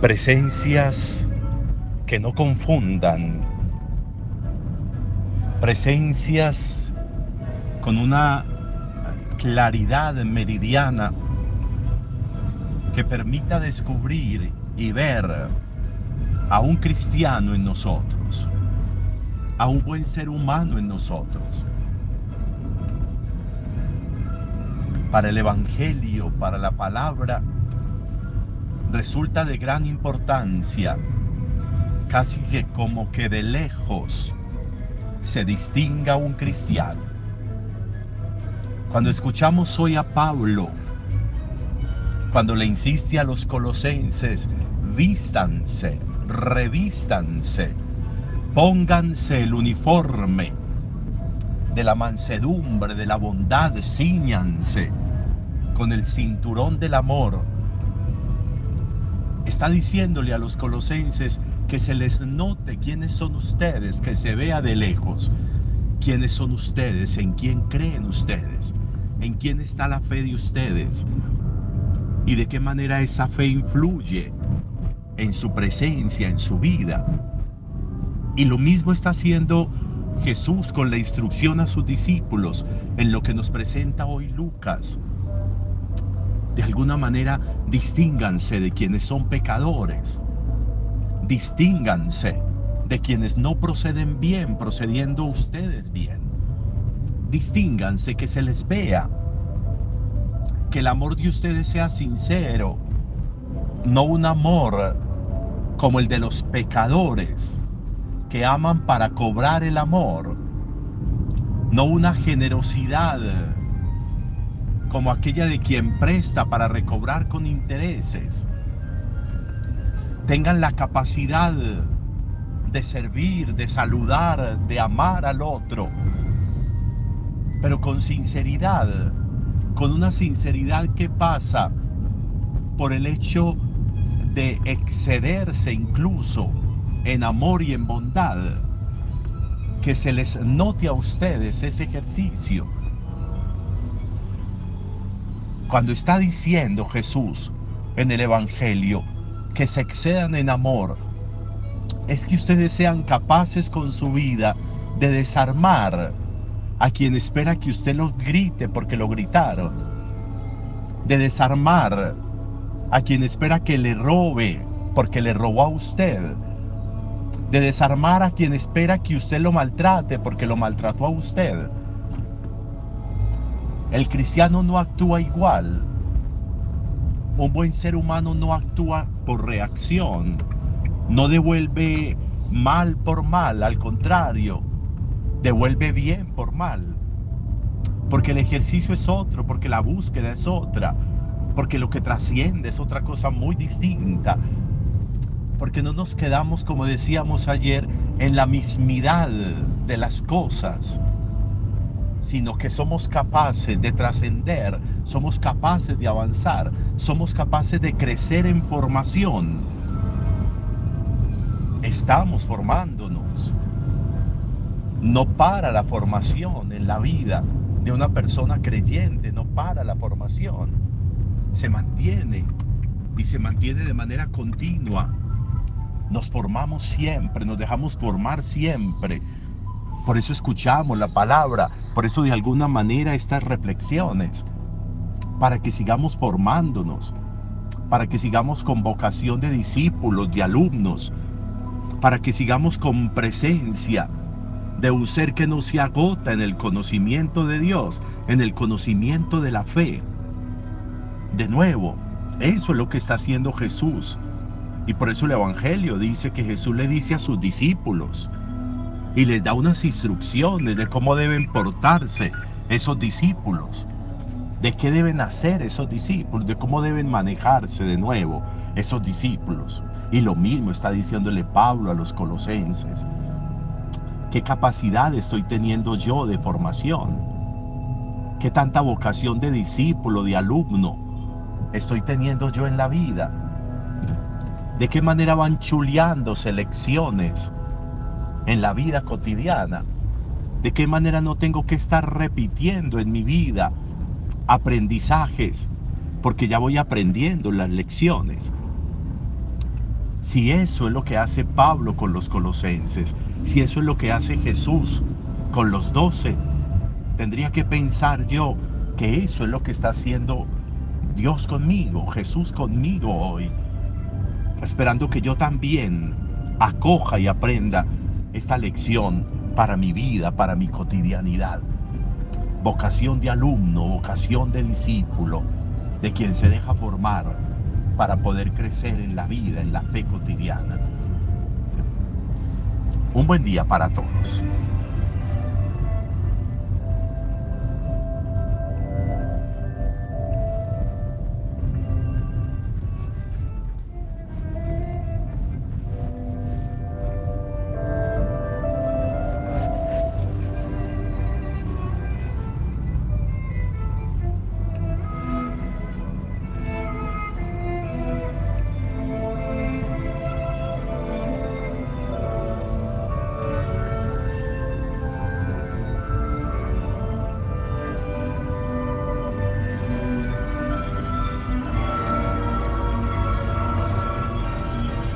Presencias que no confundan. Presencias con una claridad meridiana que permita descubrir y ver a un cristiano en nosotros, a un buen ser humano en nosotros. Para el Evangelio, para la palabra, resulta de gran importancia, casi que como que de lejos se distinga un cristiano. Cuando escuchamos hoy a Pablo, cuando le insiste a los colosenses, vístanse, revístanse, pónganse el uniforme de la mansedumbre, de la bondad, ciñanse con el cinturón del amor. Está diciéndole a los colosenses que se les note quiénes son ustedes, que se vea de lejos quiénes son ustedes, en quién creen ustedes, en quién está la fe de ustedes y de qué manera esa fe influye en su presencia, en su vida. Y lo mismo está haciendo Jesús con la instrucción a sus discípulos en lo que nos presenta hoy Lucas. De alguna manera, distínganse de quienes son pecadores. Distínganse de quienes no proceden bien, procediendo ustedes bien. Distínganse, que se les vea. Que el amor de ustedes sea sincero, no un amor como el de los pecadores que aman para cobrar el amor, no una generosidad como aquella de quien presta para recobrar con intereses. Tengan la capacidad de servir, de saludar, de amar al otro, pero con sinceridad, con una sinceridad que pasa por el hecho de excederse incluso en amor y en bondad, que se les note a ustedes ese ejercicio. Cuando está diciendo Jesús en el Evangelio que se excedan en amor, es que ustedes sean capaces con su vida de desarmar a quien espera que usted los grite porque lo gritaron, de desarmar a quien espera que le robe porque le robó a usted, de desarmar a quien espera que usted lo maltrate porque lo maltrató a usted. El cristiano no actúa igual. Un buen ser humano no actúa por reacción, no devuelve mal por mal, al contrario, devuelve bien por mal. Porque el ejercicio es otro, porque la búsqueda es otra, porque lo que trasciende es otra cosa muy distinta. Porque no nos quedamos, como decíamos ayer, en la mismidad de las cosas, sino que somos capaces de trascender, somos capaces de avanzar, somos capaces de crecer en formación. Estamos formándonos. No para la formación en la vida de una persona creyente, no para la formación se mantiene y se mantiene de manera continua. Nos formamos siempre, nos dejamos formar siempre. Por eso escuchamos la palabra, por eso de alguna manera estas reflexiones, para que sigamos formándonos, para que sigamos con vocación de discípulos, de alumnos, para que sigamos con presencia de un ser que no se agota en el conocimiento de Dios, en el conocimiento de la fe de nuevo. Eso es lo que está haciendo Jesús. Y por eso el Evangelio dice que Jesús le dice a sus discípulos y les da unas instrucciones de cómo deben portarse esos discípulos, de qué deben hacer esos discípulos, de cómo deben manejarse de nuevo esos discípulos. Y lo mismo está diciéndole Pablo a los colosenses. ¿Qué capacidad estoy teniendo yo de formación? ¿Qué tanta vocación de discípulo, de alumno? estoy teniendo yo en la vida? ¿De qué manera van chuleándose lecciones en la vida cotidiana? ¿De qué manera no tengo que estar repitiendo en mi vida aprendizajes? Porque ya voy aprendiendo las lecciones. Si eso es lo que hace Pablo con los colosenses, si eso es lo que hace Jesús con los doce, tendría que pensar yo que eso es lo que está haciendo Dios conmigo, Jesús conmigo hoy, esperando que yo también acoja y aprenda esta lección para mi vida, para mi cotidianidad. Vocación de alumno, vocación de discípulo, de quien se deja formar para poder crecer en la vida, en la fe cotidiana. Un buen día para todos.